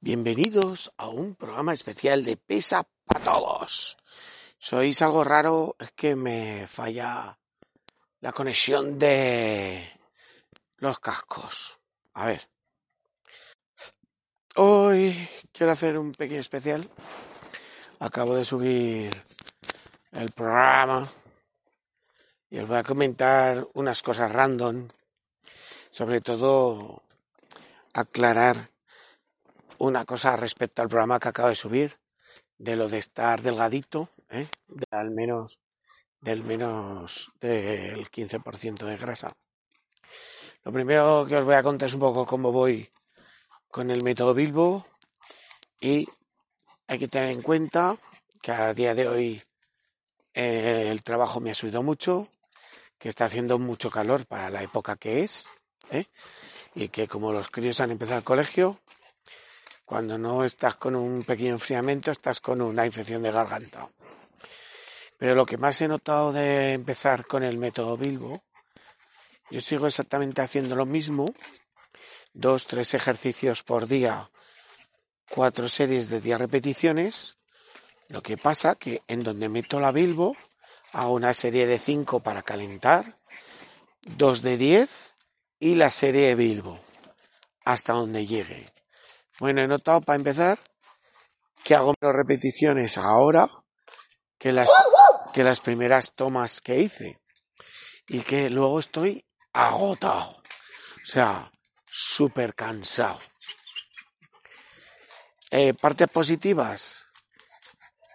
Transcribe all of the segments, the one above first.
Bienvenidos a un programa especial de Pesa para Todos. Sois algo raro, es que me falla la conexión de los cascos. A ver. Hoy quiero hacer un pequeño especial. Acabo de subir el programa y os voy a comentar unas cosas random. Sobre todo aclarar una cosa respecto al programa que acabo de subir, de lo de estar delgadito, ¿eh? de al menos del menos del 15% de grasa. Lo primero que os voy a contar es un poco cómo voy con el método Bilbo y hay que tener en cuenta que a día de hoy eh, el trabajo me ha subido mucho, que está haciendo mucho calor para la época que es, ¿eh? y que como los críos han empezado el colegio, cuando no estás con un pequeño enfriamiento, estás con una infección de garganta. Pero lo que más he notado de empezar con el método Bilbo, yo sigo exactamente haciendo lo mismo, dos, tres ejercicios por día, cuatro series de 10 repeticiones. Lo que pasa que en donde meto la Bilbo, hago una serie de cinco para calentar, dos de 10 y la serie de Bilbo, hasta donde llegue. Bueno, he notado para empezar que hago menos repeticiones ahora que las, que las primeras tomas que hice. Y que luego estoy agotado. O sea, súper cansado. Eh, partes positivas.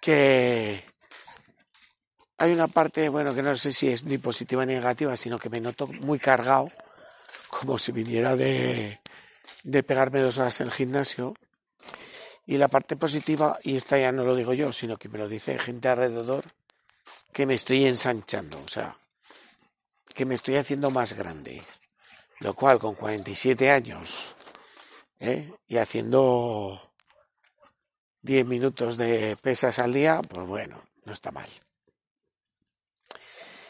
Que hay una parte, bueno, que no sé si es ni positiva ni negativa, sino que me noto muy cargado, como si viniera de, de pegarme dos horas en el gimnasio. Y la parte positiva, y esta ya no lo digo yo, sino que me lo dice gente alrededor, que me estoy ensanchando, o sea, que me estoy haciendo más grande. Lo cual con 47 años ¿eh? y haciendo 10 minutos de pesas al día, pues bueno, no está mal.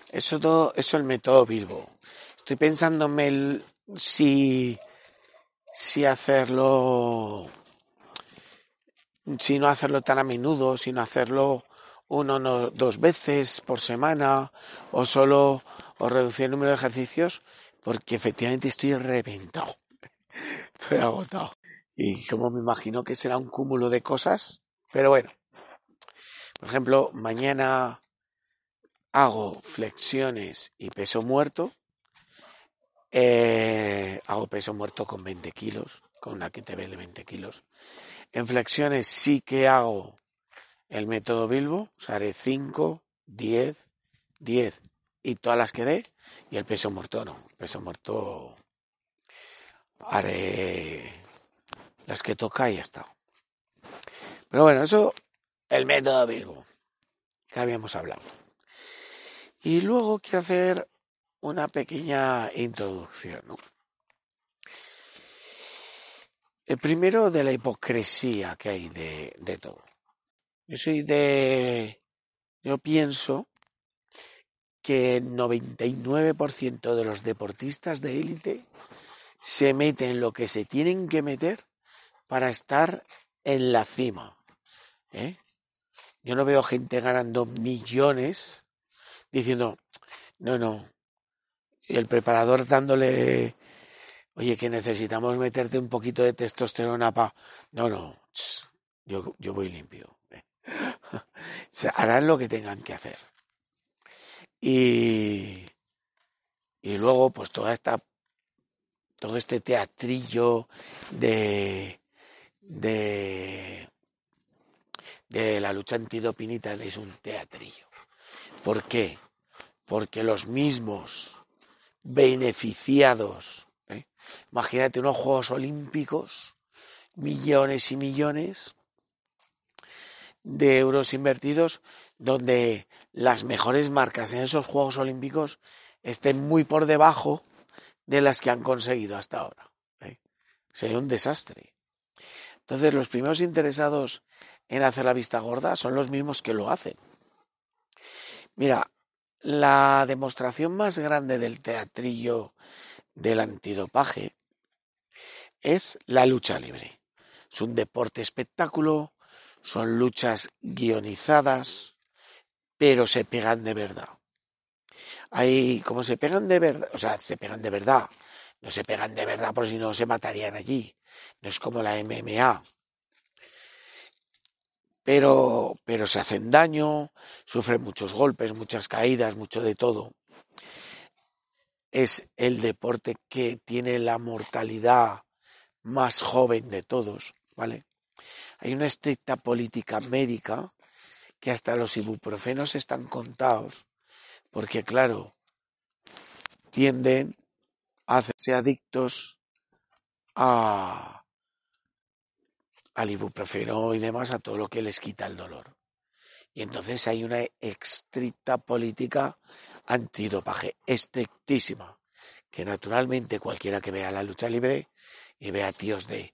Eso todo, eso el método Bilbo. Estoy pensándome el, si si hacerlo, si no hacerlo tan a menudo, sino hacerlo uno o dos veces por semana, o solo, o reducir el número de ejercicios, porque efectivamente estoy reventado. Estoy agotado. Y como me imagino que será un cúmulo de cosas, pero bueno. Por ejemplo, mañana hago flexiones y peso muerto, eh, hago peso muerto con 20 kilos, con una kettlebell de 20 kilos. En flexiones sí que hago el método Bilbo, o sea, haré 5, 10, 10 y todas las que dé. Y el peso muerto no, el peso muerto haré las que toca y ya está. Pero bueno, eso, el método Bilbo, que habíamos hablado. Y luego quiero hacer una pequeña introducción. El primero de la hipocresía que hay de, de todo. Yo soy de... Yo pienso que el 99% de los deportistas de élite se meten lo que se tienen que meter para estar en la cima. ¿eh? Yo no veo gente ganando millones diciendo, no, no, el preparador dándole, oye, que necesitamos meterte un poquito de testosterona para... No, no, yo, yo voy limpio. Se harán lo que tengan que hacer. Y, y luego, pues toda esta, todo este teatrillo de, de, de la lucha antidopinita es un teatrillo. ¿Por qué? Porque los mismos beneficiados. ¿eh? Imagínate unos Juegos Olímpicos millones y millones de euros invertidos donde las mejores marcas en esos Juegos Olímpicos estén muy por debajo de las que han conseguido hasta ahora. ¿eh? Sería un desastre. Entonces los primeros interesados en hacer la vista gorda son los mismos que lo hacen. Mira, la demostración más grande del teatrillo del antidopaje es la lucha libre. Es un deporte espectáculo, son luchas guionizadas, pero se pegan de verdad. Hay, como se pegan de verdad, o sea, se pegan de verdad, no se pegan de verdad por si no se matarían allí. No es como la MMA. Pero, pero se hacen daño, sufren muchos golpes, muchas caídas, mucho de todo. Es el deporte que tiene la mortalidad más joven de todos, ¿vale? Hay una estricta política médica que hasta los ibuprofenos están contados, porque claro, tienden a hacerse adictos a, al ibuprofeno y demás, a todo lo que les quita el dolor. Y entonces hay una estricta política antidopaje, estrictísima, que naturalmente cualquiera que vea la lucha libre y vea tíos de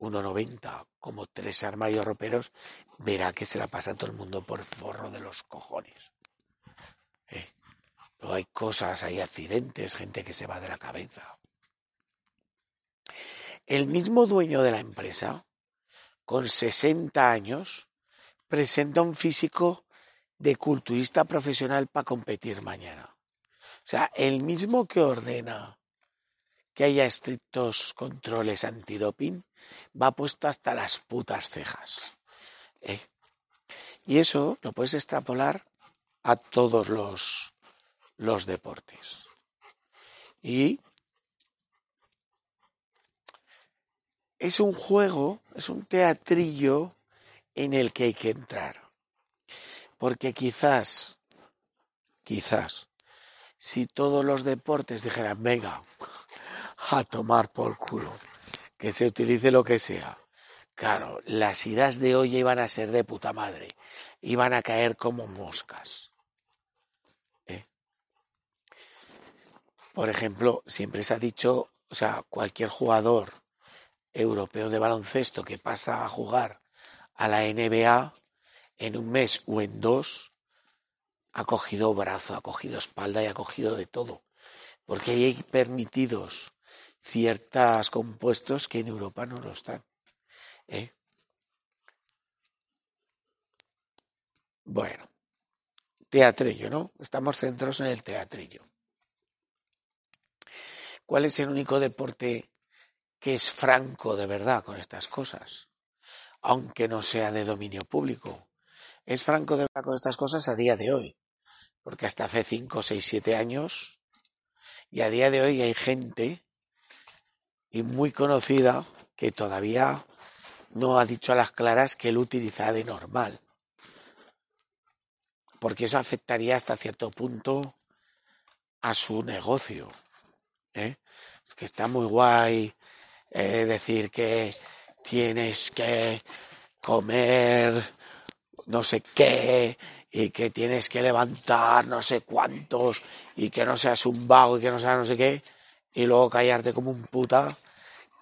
1,90 como tres armarios roperos, verá que se la pasa todo el mundo por forro de los cojones. ¿Eh? Luego hay cosas, hay accidentes, gente que se va de la cabeza. El mismo dueño de la empresa, con 60 años, presenta un físico de culturista profesional para competir mañana. O sea, el mismo que ordena que haya estrictos controles antidoping, va puesto hasta las putas cejas. ¿eh? Y eso lo puedes extrapolar a todos los, los deportes. Y es un juego, es un teatrillo en el que hay que entrar. Porque quizás, quizás, si todos los deportes dijeran, venga, a tomar por culo. Que se utilice lo que sea. Claro, las ideas de hoy iban a ser de puta madre. Iban a caer como moscas. ¿Eh? Por ejemplo, siempre se ha dicho, o sea, cualquier jugador europeo de baloncesto que pasa a jugar a la NBA en un mes o en dos, ha cogido brazo, ha cogido espalda y ha cogido de todo. Porque hay permitidos ciertos compuestos que en Europa no lo están. ¿eh? Bueno, teatrillo, ¿no? Estamos centrados en el teatrillo. ¿Cuál es el único deporte que es franco de verdad con estas cosas? Aunque no sea de dominio público. Es franco de verdad con estas cosas a día de hoy. Porque hasta hace 5, 6, 7 años y a día de hoy hay gente y muy conocida que todavía no ha dicho a las claras que él utiliza de normal. Porque eso afectaría hasta cierto punto a su negocio. ¿eh? Es que está muy guay eh, decir que tienes que comer no sé qué y que tienes que levantar no sé cuántos y que no seas un vago y que no seas no sé qué y luego callarte como un puta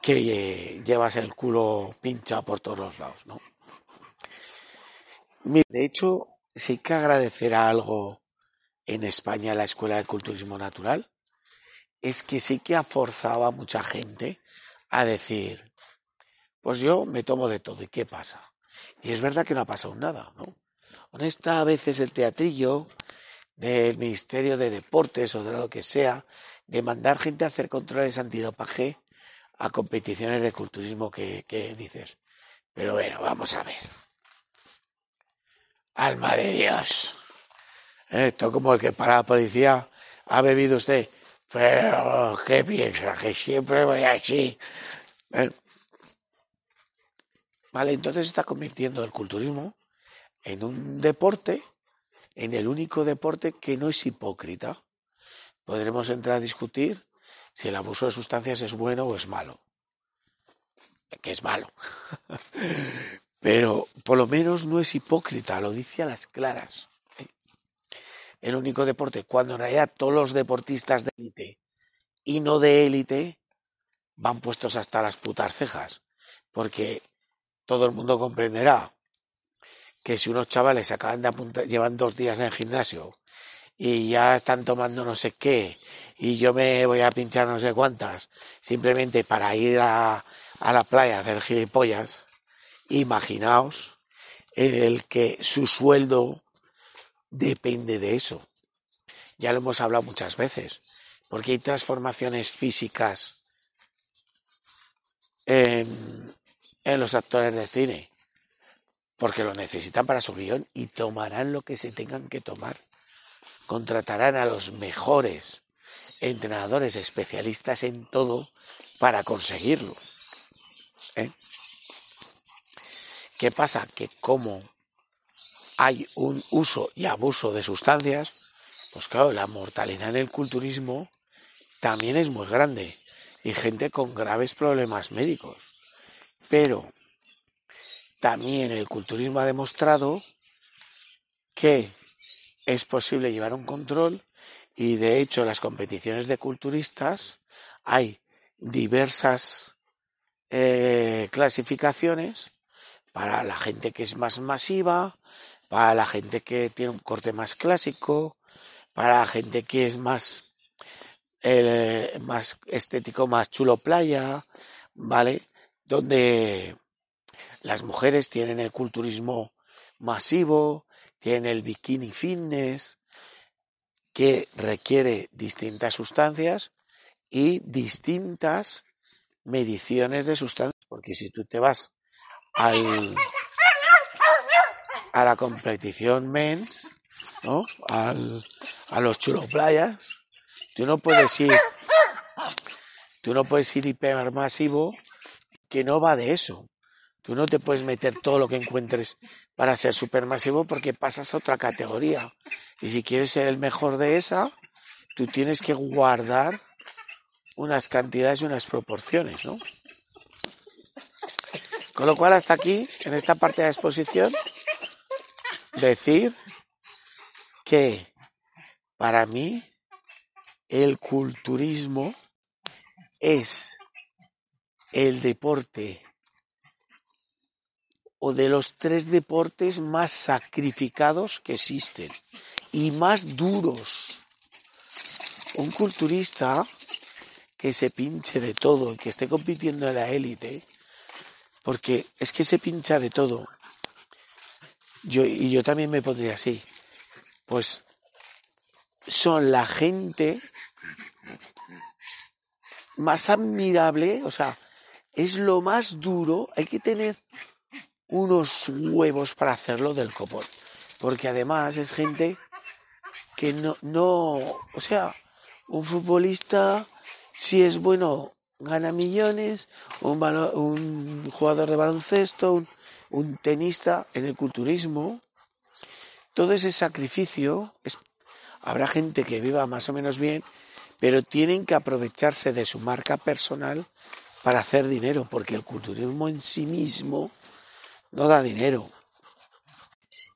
que llevas el culo pincha por todos los lados, ¿no? De hecho, sí que agradecer algo en España la Escuela de Culturismo Natural, es que sí que ha forzado a mucha gente a decir, pues yo me tomo de todo, ¿y qué pasa? Y es verdad que no ha pasado nada, ¿no? Honesta, a veces el teatrillo del Ministerio de Deportes o de lo que sea, de mandar gente a hacer controles antidopaje a competiciones de culturismo que, dices. Pero bueno, vamos a ver. Alma de Dios. Esto como el que para la policía ha bebido usted. Pero, ¿qué piensa? Que siempre voy así. ¿Eh? Vale, entonces está convirtiendo el culturismo en un deporte, en el único deporte que no es hipócrita. Podremos entrar a discutir si el abuso de sustancias es bueno o es malo. que es malo. Pero por lo menos no es hipócrita, lo dice a las claras. El único deporte, cuando en realidad todos los deportistas de élite y no de élite van puestos hasta las putas cejas. Porque todo el mundo comprenderá que si unos chavales acaban de apuntar, llevan dos días en el gimnasio y ya están tomando no sé qué y yo me voy a pinchar no sé cuántas simplemente para ir a, a la playa a hacer gilipollas, imaginaos en el que su sueldo depende de eso. Ya lo hemos hablado muchas veces, porque hay transformaciones físicas en, los actores de cine, porque lo necesitan para su guion y tomarán lo que se tengan que tomar. Contratarán a los mejores entrenadores especialistas en todo para conseguirlo. ¿eh? ¿Qué pasa? Que como hay un uso y abuso de sustancias, pues claro, la mortalidad en el culturismo también es muy grande y gente con graves problemas médicos. Pero también el culturismo ha demostrado que es posible llevar un control y de hecho las competiciones de culturistas hay diversas eh, clasificaciones para la gente que es más masiva, para la gente que tiene un corte más clásico, para la gente que es más, eh, más estético, más chulo playa, ¿vale? Donde las mujeres tienen el culturismo masivo, tienen el bikini fitness, que requiere distintas sustancias y distintas mediciones de sustancias, porque si tú te vas al, a la competición mens, ¿no? Al, a los chulo playas, tú no puedes ir, tú no puedes ir hipermasivo que no va de eso. Tú no te puedes meter todo lo que encuentres para ser supermasivo porque pasas a otra categoría. Y si quieres ser el mejor de esa, tú tienes que guardar unas cantidades y unas proporciones, ¿no? Con lo cual, hasta aquí, en esta parte de la exposición, decir que para mí el culturismo es el deporte o de los tres deportes más sacrificados que existen y más duros. Un culturista que se pinche de todo y que esté compitiendo en la élite, porque es que se pincha de todo. Yo, y yo también me pondría así. Pues son la gente más admirable, o sea, es lo más duro, hay que tener unos huevos para hacerlo del copón, porque además es gente que no, no, o sea, un futbolista si es bueno gana millones, un, un jugador de baloncesto, un, tenista en el culturismo, todo ese sacrificio, habrá gente que viva más o menos bien, pero tienen que aprovecharse de su marca personal para hacer dinero, porque el culturismo en sí mismo no da dinero.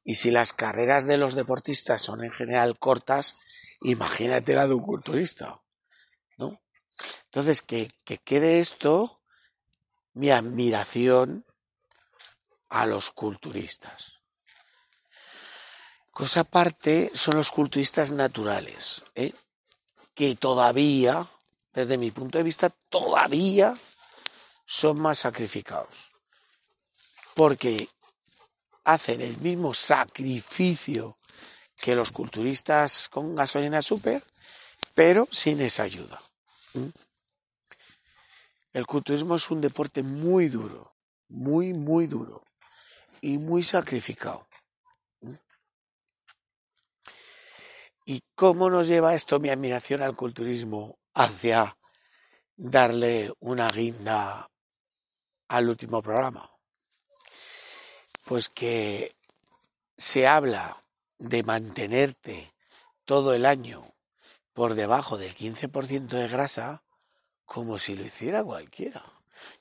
Y si las carreras de los deportistas son en general cortas, imagínate la de un culturista, ¿no? Entonces, que, que quede esto mi admiración a los culturistas. Cosa aparte son los culturistas naturales, ¿eh? que todavía, desde mi punto de vista, todavía son más sacrificados. Porque hacen el mismo sacrificio que los culturistas con gasolina super, pero sin esa ayuda. El culturismo es un deporte muy duro, muy, muy duro y muy sacrificado. ¿Y cómo nos lleva esto mi admiración al culturismo hacia darle una guinda al último programa? Pues que se habla de mantenerte todo el año por debajo del 15% de grasa como si lo hiciera cualquiera.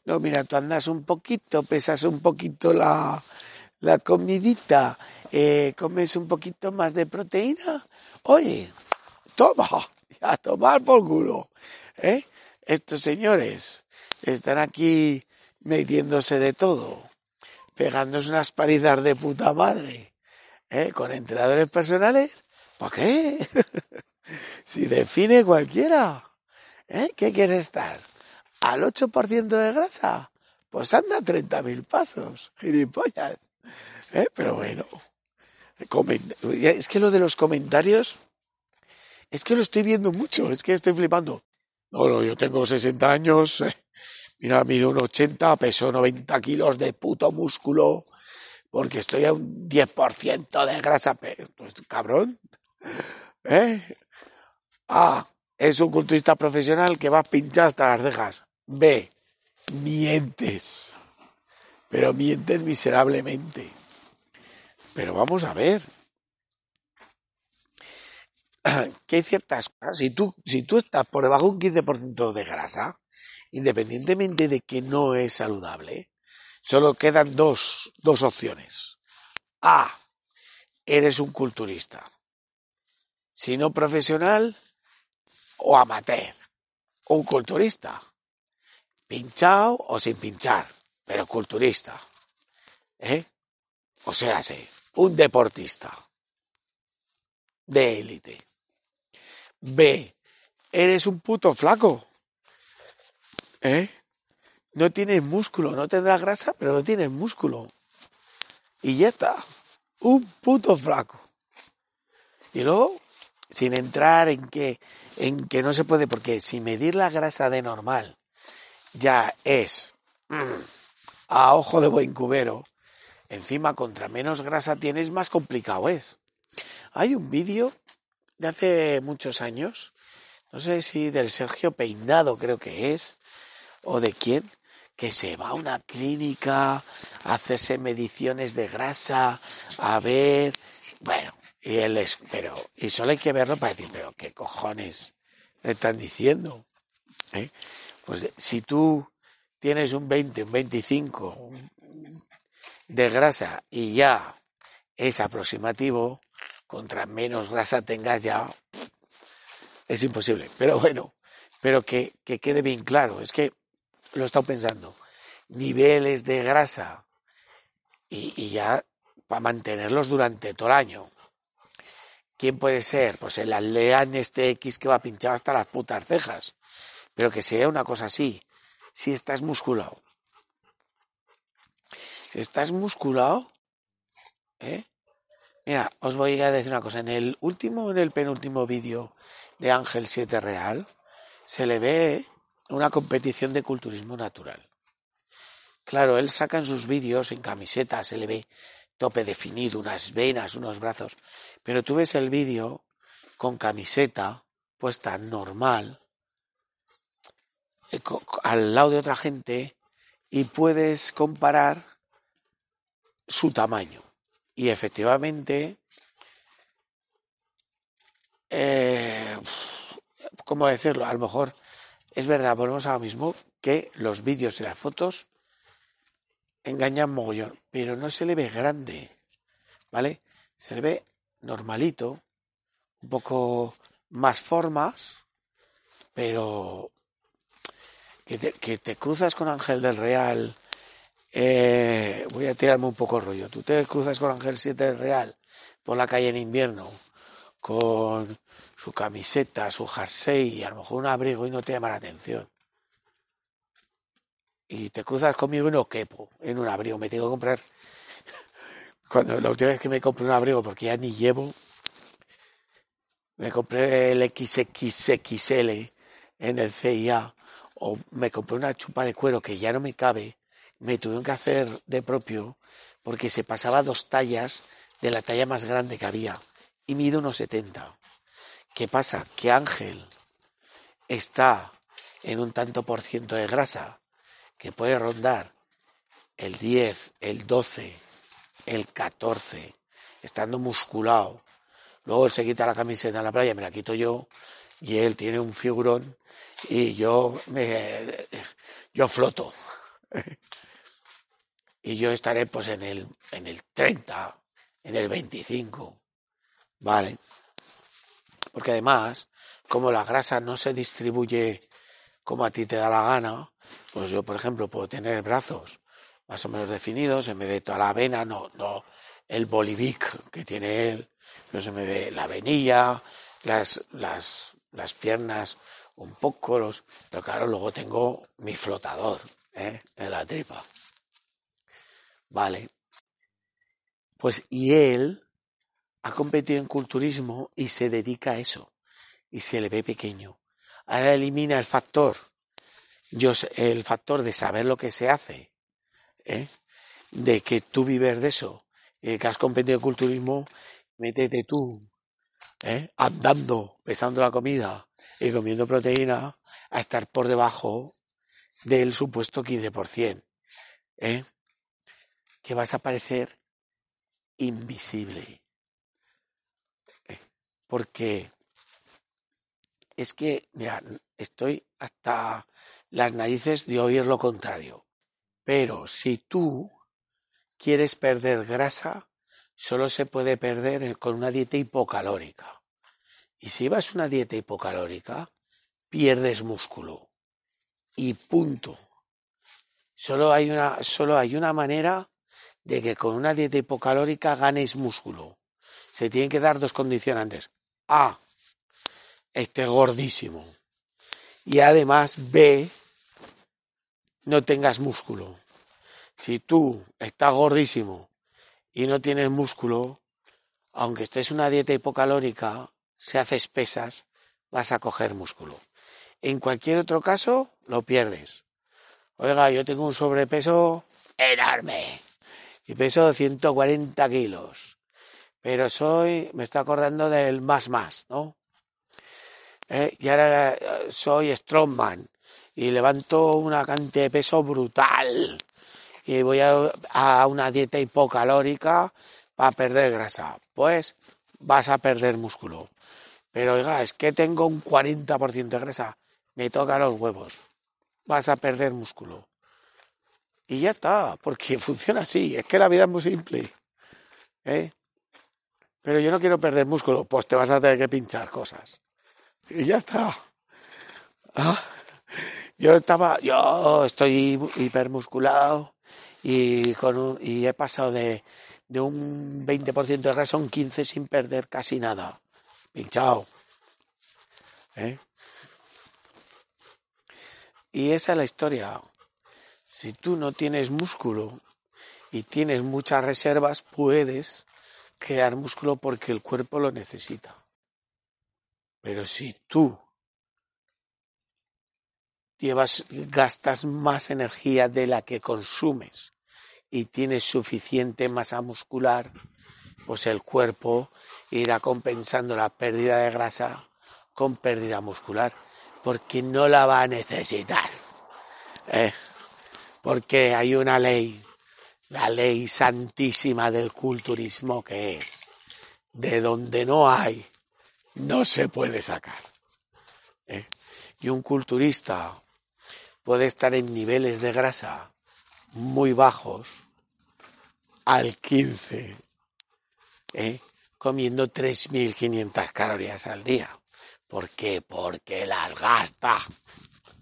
No, mira, tú andas un poquito, pesas un poquito la, la comidita, eh, comes un poquito más de proteína. Oye, toma, a tomar por culo. ¿eh? Estos señores están aquí metiéndose de todo, pegándose unas palizas de puta madre, ¿eh? con entrenadores personales. ¿Para qué? si define cualquiera. ¿Eh? ¿Qué quiere estar? ¿Al 8% de grasa? Pues anda a 30.000 pasos, gilipollas. ¿Eh? Pero bueno, es que lo de los comentarios, es que lo estoy viendo mucho, es que estoy flipando. No, no, yo tengo 60 años, eh, mira, mido un 80, peso 90 kilos de puto músculo, porque estoy a un 10% de grasa. Pues, cabrón, ¿eh? A. Es un culturista profesional que va pinchar hasta las cejas. B. Mientes. Pero mientes miserablemente. Pero vamos a ver. Que hay ciertas cosas. Si tú, si tú estás por debajo de un 15% de grasa, independientemente de que no es saludable, solo quedan dos, dos opciones. A. Eres un culturista. Si no profesional o amateur. Un culturista. Pinchado o sin pinchar, pero culturista. ¿Eh? O sea, sí, un deportista de élite. B, eres un puto flaco. ¿Eh? No tienes músculo, no tendrás grasa, pero no tienes músculo. Y ya está. Un puto flaco. Y luego, sin entrar en que, en que no se puede, porque si medir la grasa de normal ya es mm, a ojo de buen cubero, Encima, contra menos grasa tienes, más complicado es. Hay un vídeo de hace muchos años, no sé si del Sergio Peinado creo que es, o de quién, que se va a una clínica a hacerse mediciones de grasa, a ver, bueno, y él es, pero, y solo hay que verlo para decir, pero qué cojones le están diciendo. ¿Eh? Pues si tú tienes un 20, un 25, de grasa y ya es aproximativo, contra menos grasa tengas ya, es imposible. Pero bueno, pero que, quede bien claro, es que lo he estado pensando, niveles de grasa y, y ya para mantenerlos durante todo el año. ¿Quién puede ser? Pues el Alean este X que va pinchado hasta las putas cejas. Pero que sea una cosa así. Si estás musculado, si estás musculado, ¿eh? Mira, os voy a decir una cosa. En el último, en el penúltimo vídeo de Ángel 7 Real, se le ve una competición de culturismo natural. Claro, él saca en sus vídeos, en camiseta, se le ve tope definido, unas venas, unos brazos. Pero tú ves el vídeo con camiseta puesta normal, al lado de otra gente, y puedes comparar su tamaño. Y efectivamente, eh, ¿cómo decirlo? A lo mejor es verdad, volvemos a lo mismo, que los vídeos y las fotos engañan mogollón, pero no se le ve grande, ¿vale? Se le ve normalito, un poco más formas, pero que te, cruzas con Ángel del Real eh, voy a tirarme un poco el rollo. Tú te cruzas con Ángel 7 Real por la calle en invierno con su camiseta, su jersey y a lo mejor un abrigo y no te llama la atención. Y te cruzas conmigo y no quepo en un abrigo. Me tengo que comprar. Cuando la última vez que me compré un abrigo, porque ya ni llevo, me compré el XXXL en el CIA o me compré una chupa de cuero que ya no me cabe me tuvieron que hacer de propio porque se pasaba dos tallas de la talla más grande que había y mide unos 70. ¿Qué pasa? Que Ángel está en un tanto por ciento de grasa que puede rondar el 10, el 12, el 14, estando musculado. Luego él se quita la camiseta en la playa, me la quito yo y él tiene un figurón y yo me yo floto. y yo estaré pues en el en el 30, en el 25. Vale. Porque además, como la grasa no se distribuye como a ti te da la gana, pues yo, por ejemplo, puedo tener brazos más o menos definidos, se me ve toda la vena, no, no el bolivic que tiene él, no se me ve la venilla, las, las, las piernas un poco, los, pero claro, luego tengo mi flotador ¿eh? en la tripa. Vale. Pues y él ha competido en culturismo y se dedica a eso y se le ve pequeño. Ahora elimina el factor, yo, el factor de saber lo que se hace, ¿eh? de que tú vives de eso, y que has competido en culturismo, métete tú ¿eh? andando, pesando la comida y comiendo proteína, a estar por debajo del supuesto 15%. ¿eh? Que vas a parecer invisible. ¿eh? Porque es que, mira, estoy hasta las narices de oír lo contrario. Pero si tú quieres perder grasa, solo se puede perder con una dieta hipocalórica. Y si vas una dieta hipocalórica, pierdes músculo. Y punto. Solo hay una, solo hay una manera de que con una dieta hipocalórica ganes músculo. Se tienen que dar dos condicionantes. A, esté gordísimo. Y además, B, no tengas músculo. Si tú estás gordísimo y no tienes músculo, aunque estés una dieta hipocalórica, se haces pesas, vas a coger músculo. En cualquier otro caso, lo pierdes. Oiga, yo tengo un sobrepeso enorme y peso 140 kilos, pero soy, me estoy acordando del más más, ¿no? ¿Eh? Y ahora eh, soy strongman y levanto una cantidad de peso brutal y voy a, una dieta hipocalórica para perder grasa. Pues vas a perder músculo. Pero oiga, es que tengo un 40% de grasa. Me toca los huevos. Vas a perder músculo. Y ya está, porque funciona así. Es que la vida es muy simple. ¿eh? Pero yo no quiero perder músculo. Pues te vas a tener que pinchar cosas. Y ya está. Ah, yo estaba, yo estoy hipermusculado y, con un, y he pasado de, de un 20% de grasa a un 15% sin perder casi nada. Pinchado. ¿Eh? Y esa es la historia. Si tú no tienes músculo y tienes muchas reservas, puedes crear músculo porque el cuerpo lo necesita. Pero si tú llevas, gastas más energía de la que consumes y tienes suficiente masa muscular, pues el cuerpo irá compensando la pérdida de grasa con pérdida muscular, porque no la va a necesitar. ¿eh? Porque hay una ley, la ley santísima del culturismo que es, de donde no hay, no se puede sacar. ¿eh? Y un culturista puede estar en niveles de grasa muy bajos al 15, ¿eh? comiendo 3.500 calorías al día. ¿Por qué? Porque las gasta.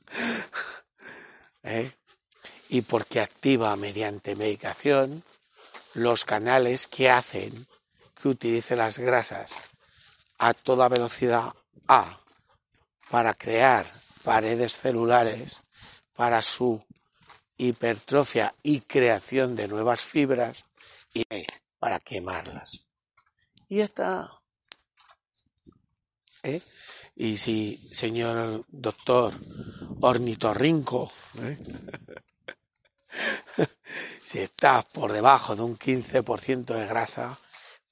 ¿Eh? Y porque activa mediante medicación los canales que hacen que utilice las grasas a toda velocidad A para crear paredes celulares para su hipertrofia y creación de nuevas fibras y para quemarlas. Y está. ¿Eh? Y si, señor doctor ornitorrinco, ¿eh? si estás por debajo de un 15% de grasa,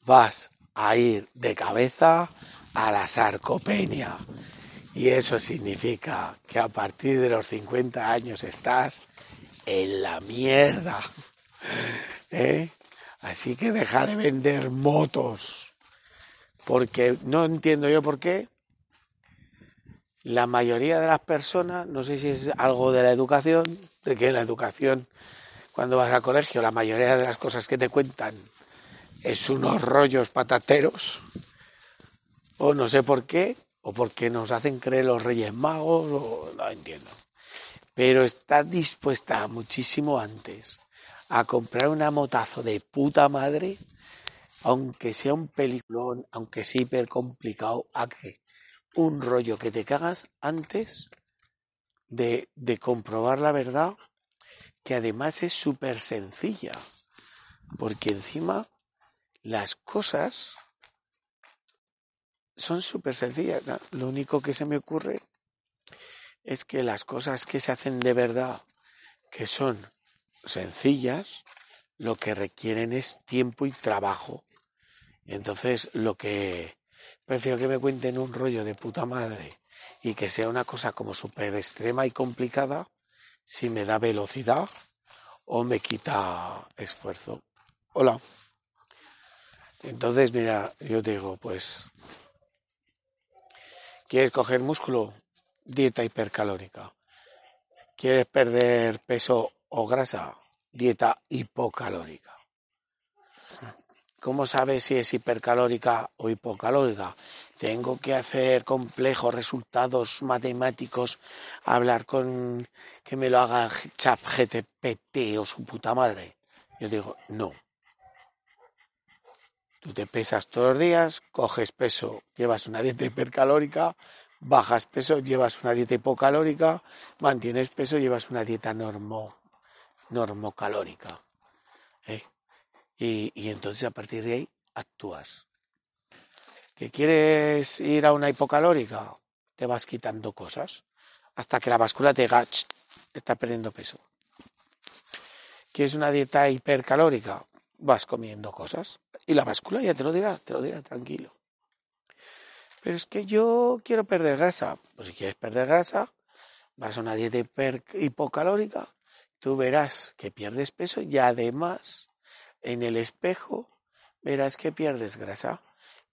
vas a ir de cabeza a la sarcopenia. Y eso significa que a partir de los 50 años estás en la mierda. ¿Eh? Así que deja de vender motos. Porque no entiendo yo por qué. la mayoría de las personas, no sé si es algo de la educación, de que la educación, cuando vas al colegio, la mayoría de las cosas que te cuentan es unos rollos patateros, o no sé por qué, o porque nos hacen creer los Reyes Magos, o no entiendo. Pero está dispuesta muchísimo antes a comprar una motazo de puta madre, aunque sea un peliculón, aunque sea hiper complicado, un rollo que te cagas antes de, de comprobar la verdad, que además es súper sencilla, porque encima las cosas son súper sencillas. Lo único que se me ocurre es que las cosas que se hacen de verdad, que son sencillas, lo que requieren es tiempo y trabajo. Entonces, lo que prefiero que me cuenten un rollo de puta madre y que sea una cosa como súper extrema y complicada, si me da velocidad o me quita esfuerzo. Hola. Entonces, mira, yo digo, pues, ¿quieres coger músculo? Dieta hipercalórica. ¿Quieres perder peso o grasa? Dieta hipocalórica. ¿Cómo sabes si es hipercalórica o hipocalórica? Tengo que hacer complejos resultados matemáticos, hablar con que me lo haga chat GTPT o su puta madre. Yo digo, no. Tú te pesas todos los días, coges peso, llevas una dieta hipercalórica, bajas peso, llevas una dieta hipocalórica, mantienes peso, llevas una dieta normo, normocalórica. ¿eh? Y, y entonces a partir de ahí actúas. ¿Que quieres ir a una hipocalórica? Te vas quitando cosas hasta que la báscula te diga, estás perdiendo peso. ¿Quieres una dieta hipercalórica? Vas comiendo cosas y la báscula ya te lo dirá, te lo dirá tranquilo. Pero es que yo quiero perder grasa. Pues si quieres perder grasa, vas a una dieta hiper, hipocalórica, tú verás que pierdes peso y además en el espejo verás que pierdes grasa.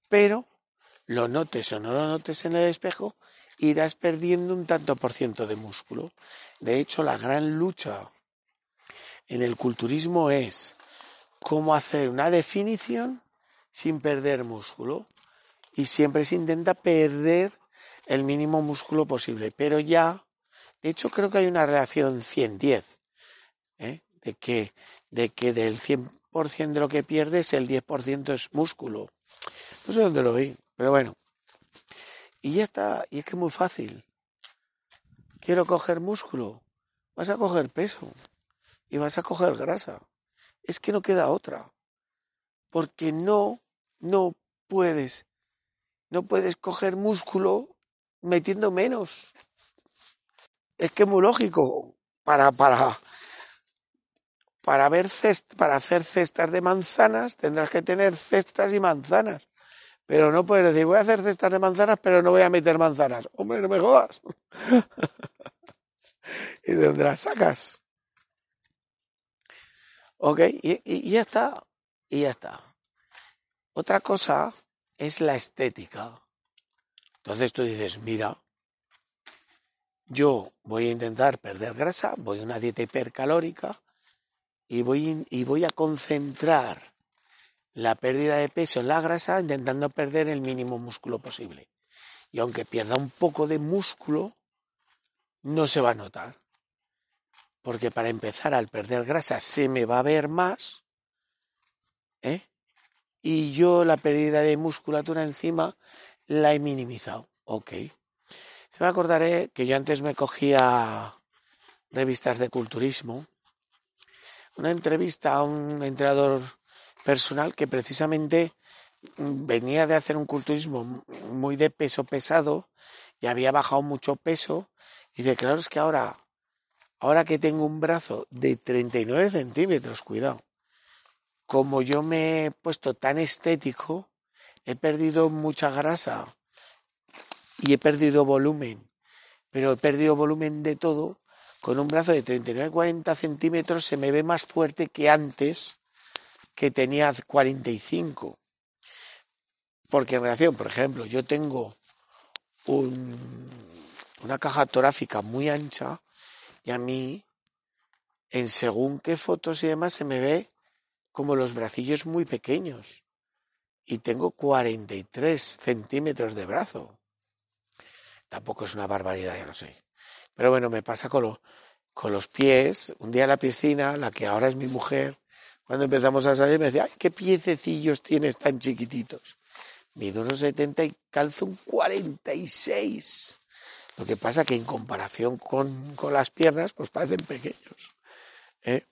Pero lo notes o no lo notes en el espejo, irás perdiendo un tanto por ciento de músculo. De hecho, la gran lucha en el culturismo es cómo hacer una definición sin perder músculo. Y siempre se intenta perder el mínimo músculo posible. Pero ya, de hecho, creo que hay una relación 100-10, ¿eh? de, que, de que del 100% de lo que pierdes, el 10% es músculo. No sé dónde lo vi, pero bueno. Y ya está, y es que es muy fácil. Quiero coger músculo, vas a coger peso y vas a coger grasa. Es que no queda otra. Porque no, no puedes, no puedes coger músculo metiendo menos. Es que es muy lógico. Para, para, para, ver para hacer cestas de manzanas tendrás que tener cestas y manzanas. Pero no puedes decir, voy a hacer cestas de manzanas, pero no voy a meter manzanas. Hombre, no me jodas. ¿Y de dónde las sacas? Ok, y, y, ya está. Y ya está. Otra cosa es la estética. Entonces tú dices, mira, yo voy a intentar perder grasa, voy a una dieta hipercalórica y voy, y voy a concentrar la pérdida de peso en la grasa intentando perder el mínimo músculo posible. Y aunque pierda un poco de músculo, no se va a notar. Porque para empezar, al perder grasa se me va a ver más. ¿eh? Y yo la pérdida de musculatura encima la he minimizado. Ok. Se me acordaré que yo antes me cogía revistas de culturismo. Una entrevista a un entrenador personal que precisamente venía de hacer un culturismo muy de peso pesado y había bajado mucho peso. Y de claro es que ahora ahora que tengo un brazo de 39 centímetros cuidado como yo me he puesto tan estético he perdido mucha grasa y he perdido volumen pero he perdido volumen de todo con un brazo de 39-40 centímetros se me ve más fuerte que antes que tenía 45. Porque en relación, por ejemplo, yo tengo un, una caja torácica muy ancha y a mí, en según qué fotos y demás, se me ve como los bracillos muy pequeños. Y tengo 43 centímetros de brazo. Tampoco es una barbaridad, ya lo sé. Pero bueno, me pasa con, con los pies. Un día en la piscina, la que ahora es mi mujer, cuando empezamos a salir me decía, ay, qué piececillos tienes tan chiquititos. Mido unos 70 y calzo un 46. Lo que pasa que en comparación con, con las piernas, pues parecen pequeños. ¿eh?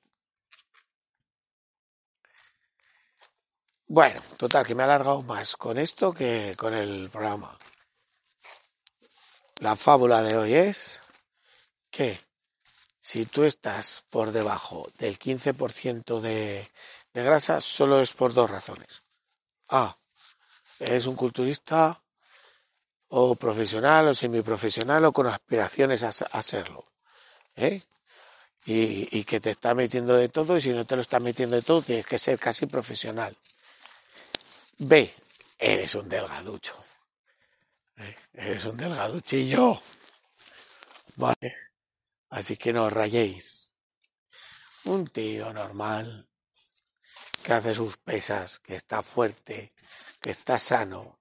Bueno, total, que me ha alargado más con esto que con el programa. La fábula de hoy es que si tú estás por debajo del 15% de, de grasa, solo es por dos razones. A, eres un culturista o profesional o semiprofesional o con aspiraciones a, a serlo. ¿eh? Y, y, que te está metiendo de todo y si no te lo está metiendo de todo tienes que ser casi profesional. B, eres un delgaducho. ¿eh? Eres un delgaduchillo. Vale. Así que no os rayéis. Un tío normal que hace sus pesas, que está fuerte, que está sano,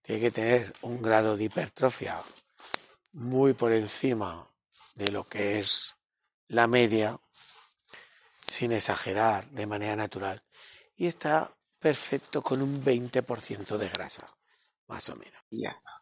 tiene que tener un grado de hipertrofia muy por encima de lo que es la media, sin exagerar, de manera natural. Y está perfecto con un 20% de grasa, más o menos. Y ya está.